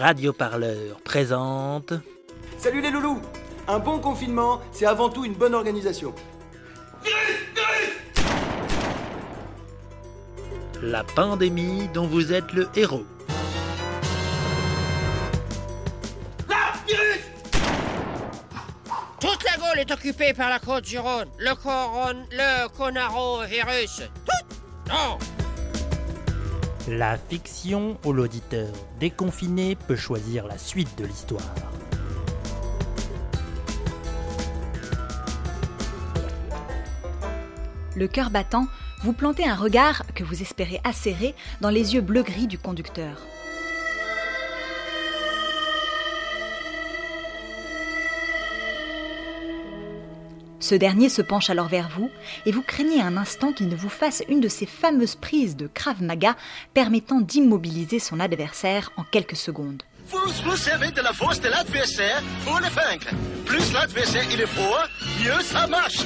radioparleur présente. Salut les loulous Un bon confinement, c'est avant tout une bonne organisation. La pandémie dont vous êtes le héros. Toute la Gaule est occupée par la côte du Rhône. Le coron... le conarovirus. Tout Non La fiction où l'auditeur déconfiné peut choisir la suite de l'histoire. Le cœur battant, vous plantez un regard que vous espérez acérer dans les yeux bleu-gris du conducteur. Ce dernier se penche alors vers vous et vous craignez un instant qu'il ne vous fasse une de ces fameuses prises de Krav Maga permettant d'immobiliser son adversaire en quelques secondes. Vous vous servez de la force de l'adversaire pour le vaincre. Plus l'adversaire il est fort, mieux ça marche.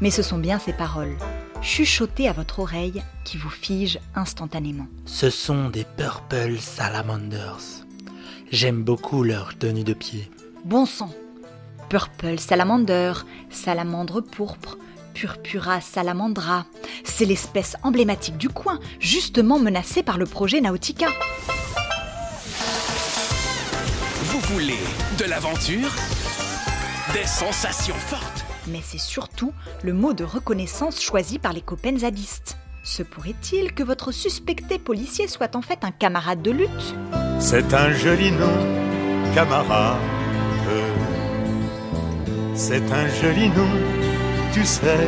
Mais ce sont bien ces paroles, chuchotées à votre oreille, qui vous figent instantanément. Ce sont des Purple Salamanders. J'aime beaucoup leur tenue de pied. Bon sang Purple salamander, salamandre pourpre, Purpura salamandra. C'est l'espèce emblématique du coin, justement menacée par le projet Nautica. Vous voulez de l'aventure? Des sensations fortes? Mais c'est surtout le mot de reconnaissance choisi par les copains zadistes. Se pourrait-il que votre suspecté policier soit en fait un camarade de lutte? C'est un joli nom, camarade. C'est un joli nom, tu sais.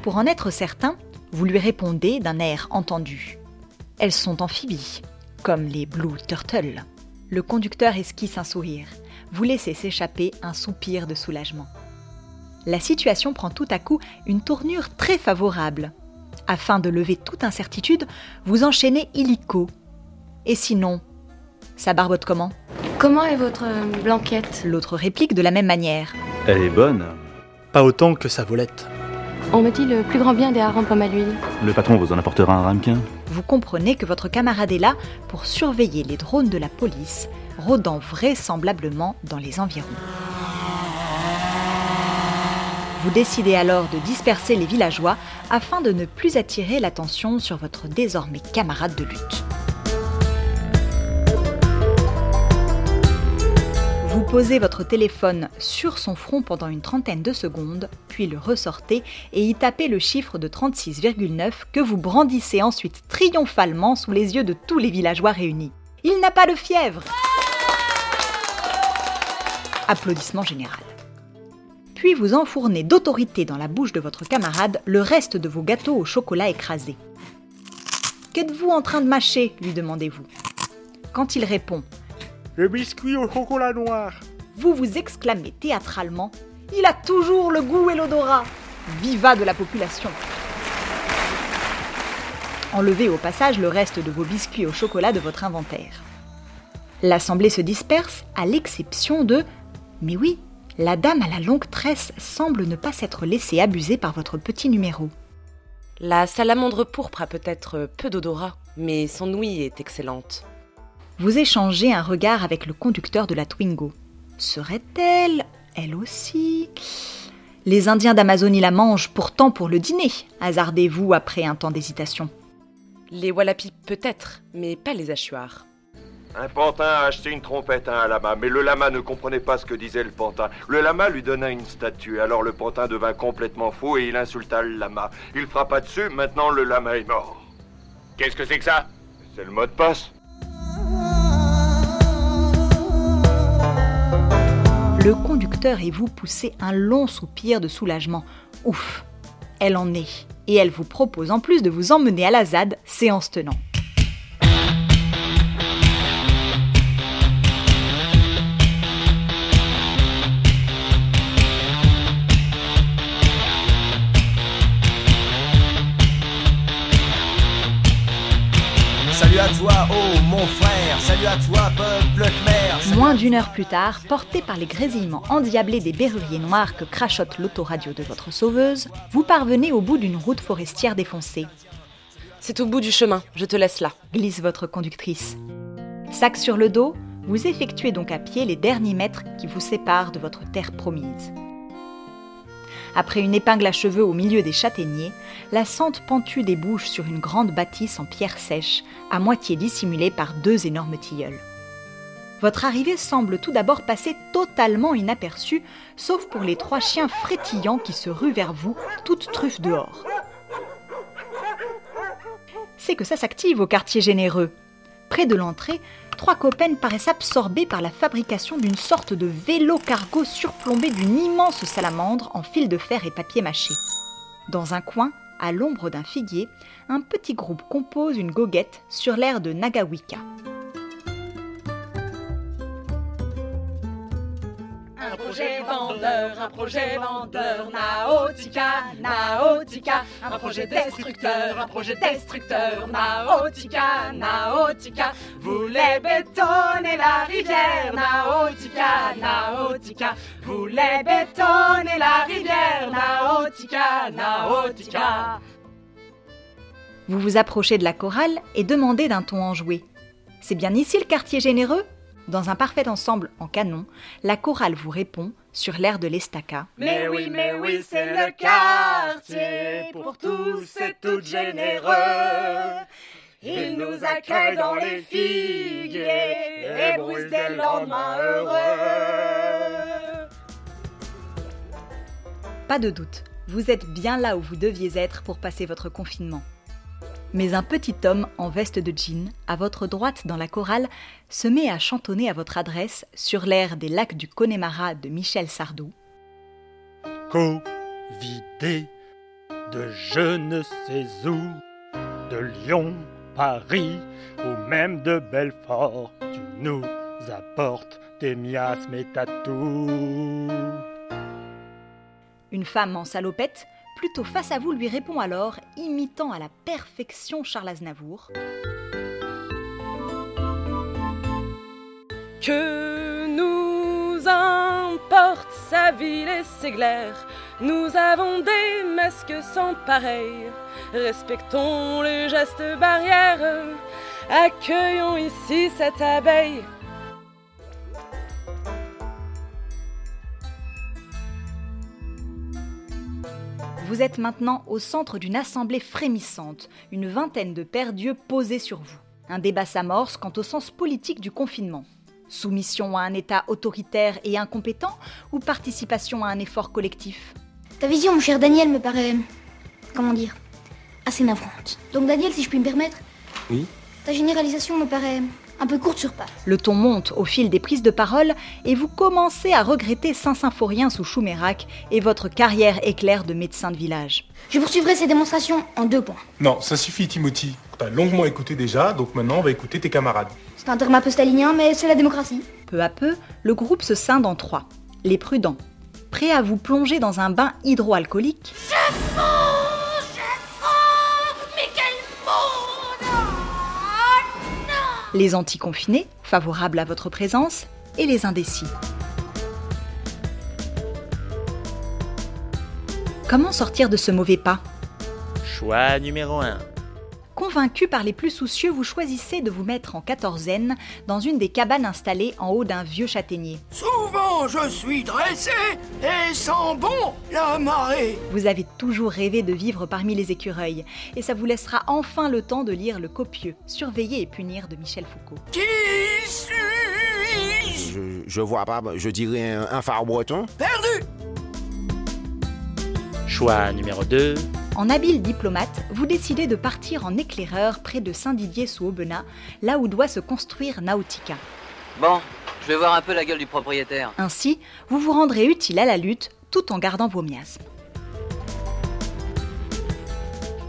Pour en être certain, vous lui répondez d'un air entendu. Elles sont amphibies, comme les Blue Turtles. Le conducteur esquisse un sourire. Vous laissez s'échapper un soupir de soulagement. La situation prend tout à coup une tournure très favorable. Afin de lever toute incertitude, vous enchaînez illico. Et sinon, ça barbote comment? Comment est votre euh, blanquette L'autre réplique de la même manière. Elle est bonne. Pas autant que sa volette. On me dit le plus grand bien des harengs pommes à l'huile. Le patron vous en apportera un ramequin? Vous comprenez que votre camarade est là pour surveiller les drones de la police, rôdant vraisemblablement dans les environs. Vous décidez alors de disperser les villageois afin de ne plus attirer l'attention sur votre désormais camarade de lutte. Vous posez votre téléphone sur son front pendant une trentaine de secondes, puis le ressortez et y tapez le chiffre de 36,9 que vous brandissez ensuite triomphalement sous les yeux de tous les villageois réunis. Il n'a pas de fièvre Applaudissements général. Puis vous enfournez d'autorité dans la bouche de votre camarade le reste de vos gâteaux au chocolat écrasé. Qu'êtes-vous en train de mâcher? lui demandez-vous. Quand il répond Le biscuit au chocolat noir. vous vous exclamez théâtralement Il a toujours le goût et l'odorat Viva de la population Enlevez au passage le reste de vos biscuits au chocolat de votre inventaire. L'assemblée se disperse à l'exception de Mais oui, la dame à la longue tresse semble ne pas s'être laissée abuser par votre petit numéro. La salamandre pourpre a peut-être peu d'odorat, mais son ouïe est excellente. Vous échangez un regard avec le conducteur de la Twingo. Serait-elle, elle aussi? Les Indiens d'Amazonie la mangent pourtant pour le dîner, hasardez-vous après un temps d'hésitation. Les wallapis peut-être, mais pas les hachoirs. Un pantin a acheté une trompette à un lama, mais le lama ne comprenait pas ce que disait le pantin. Le lama lui donna une statue, alors le pantin devint complètement fou et il insulta le lama. Il frappa dessus, maintenant le lama est mort. Qu'est-ce que c'est que ça? C'est le mot de passe. Le conducteur et vous poussez un long soupir de soulagement. Ouf, elle en est. Et elle vous propose en plus de vous emmener à la ZAD, séance tenant. À toi, oh mon frère, salut à toi, peuple khmer. Moins d'une heure plus tard, porté par les grésillements endiablés des berruriers noirs que crachote l'autoradio de votre sauveuse, vous parvenez au bout d'une route forestière défoncée. C'est au bout du chemin, je te laisse là. glisse votre conductrice. Sac sur le dos, vous effectuez donc à pied les derniers mètres qui vous séparent de votre terre promise. Après une épingle à cheveux au milieu des châtaigniers, la sente pentue débouche sur une grande bâtisse en pierre sèche, à moitié dissimulée par deux énormes tilleuls. Votre arrivée semble tout d'abord passer totalement inaperçue, sauf pour les trois chiens frétillants qui se ruent vers vous, toutes truffes dehors. C'est que ça s'active au quartier généreux. Près de l'entrée, trois copains paraissent absorbés par la fabrication d'une sorte de vélo cargo surplombé d'une immense salamandre en fil de fer et papier mâché. Dans un coin, à l'ombre d'un figuier, un petit groupe compose une goguette sur l'air de Nagawika. Un projet vendeur, Naotica, Naotica, un projet destructeur, un projet destructeur, Naotica, Naotica, voulait bétonner la rivière, Naotica, Naotica, voulait bétonner la rivière, Naotica, Naotica. Vous vous approchez de la chorale et demandez d'un ton enjoué. C'est bien ici le quartier généreux? Dans un parfait ensemble en canon, la chorale vous répond sur l'air de l'estaca. Mais oui, mais oui, c'est le quartier pour tous et toutes généreux. Il nous accueille dans les figuiers et brise des lendemains heureux. Pas de doute, vous êtes bien là où vous deviez être pour passer votre confinement. Mais un petit homme en veste de jean, à votre droite dans la chorale, se met à chantonner à votre adresse sur l'air des lacs du Connemara de Michel Sardou. Covidé de je ne sais où, de Lyon, Paris ou même de Belfort, tu nous apportes tes miasmes et tatous. Une femme en salopette, plutôt face à vous, lui répond alors, imitant à la perfection Charles Aznavour. Que nous importe sa ville et ses glaires, nous avons des masques sans pareil. Respectons les gestes barrières, accueillons ici cette abeille. Vous êtes maintenant au centre d'une assemblée frémissante, une vingtaine de pères d'yeux posés sur vous. Un débat s'amorce quant au sens politique du confinement. Soumission à un État autoritaire et incompétent ou participation à un effort collectif? Ta vision, mon cher Daniel, me paraît. comment dire assez navrante. Donc, Daniel, si je puis me permettre, Oui ta généralisation me paraît un peu courte sur pattes. Le ton monte au fil des prises de parole et vous commencez à regretter Saint-Symphorien sous Choumérac et votre carrière éclair de médecin de village. Je poursuivrai ces démonstrations en deux points. Non, ça suffit, Timothy. T'as longuement écouté déjà, donc maintenant on va écouter tes camarades. C'est un terme un peu stalinien, mais c'est la démocratie. Peu à peu, le groupe se scinde en trois. Les prudents, prêts à vous plonger dans un bain hydroalcoolique. Les anticonfinés, favorables à votre présence, et les indécis. Comment sortir de ce mauvais pas? Choix numéro 1. Convaincu par les plus soucieux, vous choisissez de vous mettre en quatorzaine dans une des cabanes installées en haut d'un vieux châtaignier. Souvent je suis dressé et sens bon la marée. Vous avez toujours rêvé de vivre parmi les écureuils, et ça vous laissera enfin le temps de lire le copieux Surveiller et punir de Michel Foucault. Qui suis-je? Je, je vois pas, je dirais un, un phare breton. Perdu Choix numéro 2. En habile diplomate, vous décidez de partir en éclaireur près de Saint-Didier sous Aubenas, là où doit se construire Nautica. Bon, je vais voir un peu la gueule du propriétaire. Ainsi, vous vous rendrez utile à la lutte tout en gardant vos miasmes.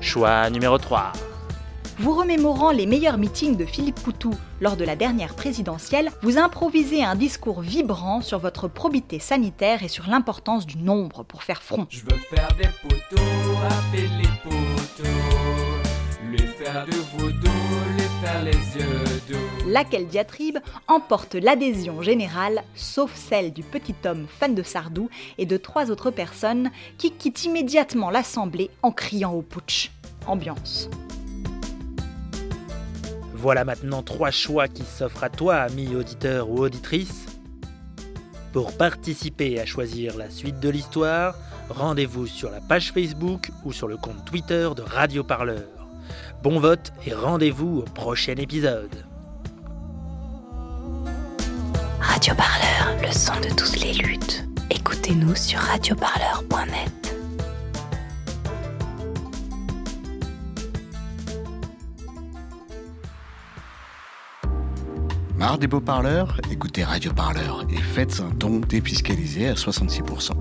Choix numéro 3. Vous remémorant les meilleurs meetings de Philippe Poutou lors de la dernière présidentielle, vous improvisez un discours vibrant sur votre probité sanitaire et sur l'importance du nombre pour faire front. Je veux faire des poteaux, appeler les poteaux, lui faire lui faire les yeux doux. Laquelle diatribe emporte l'adhésion générale, sauf celle du petit homme fan de Sardou et de trois autres personnes qui quittent immédiatement l'assemblée en criant au putsch. Ambiance. Voilà maintenant trois choix qui s'offrent à toi, ami auditeur ou auditrice. Pour participer à choisir la suite de l'histoire, rendez-vous sur la page Facebook ou sur le compte Twitter de Radio Parleur. Bon vote et rendez-vous au prochain épisode. Radio Parleur, le son de toutes les luttes. Écoutez-nous sur radioparleur.net. Marre des beaux parleurs Écoutez Radio Parleur et faites un don défiscalisé à 66%.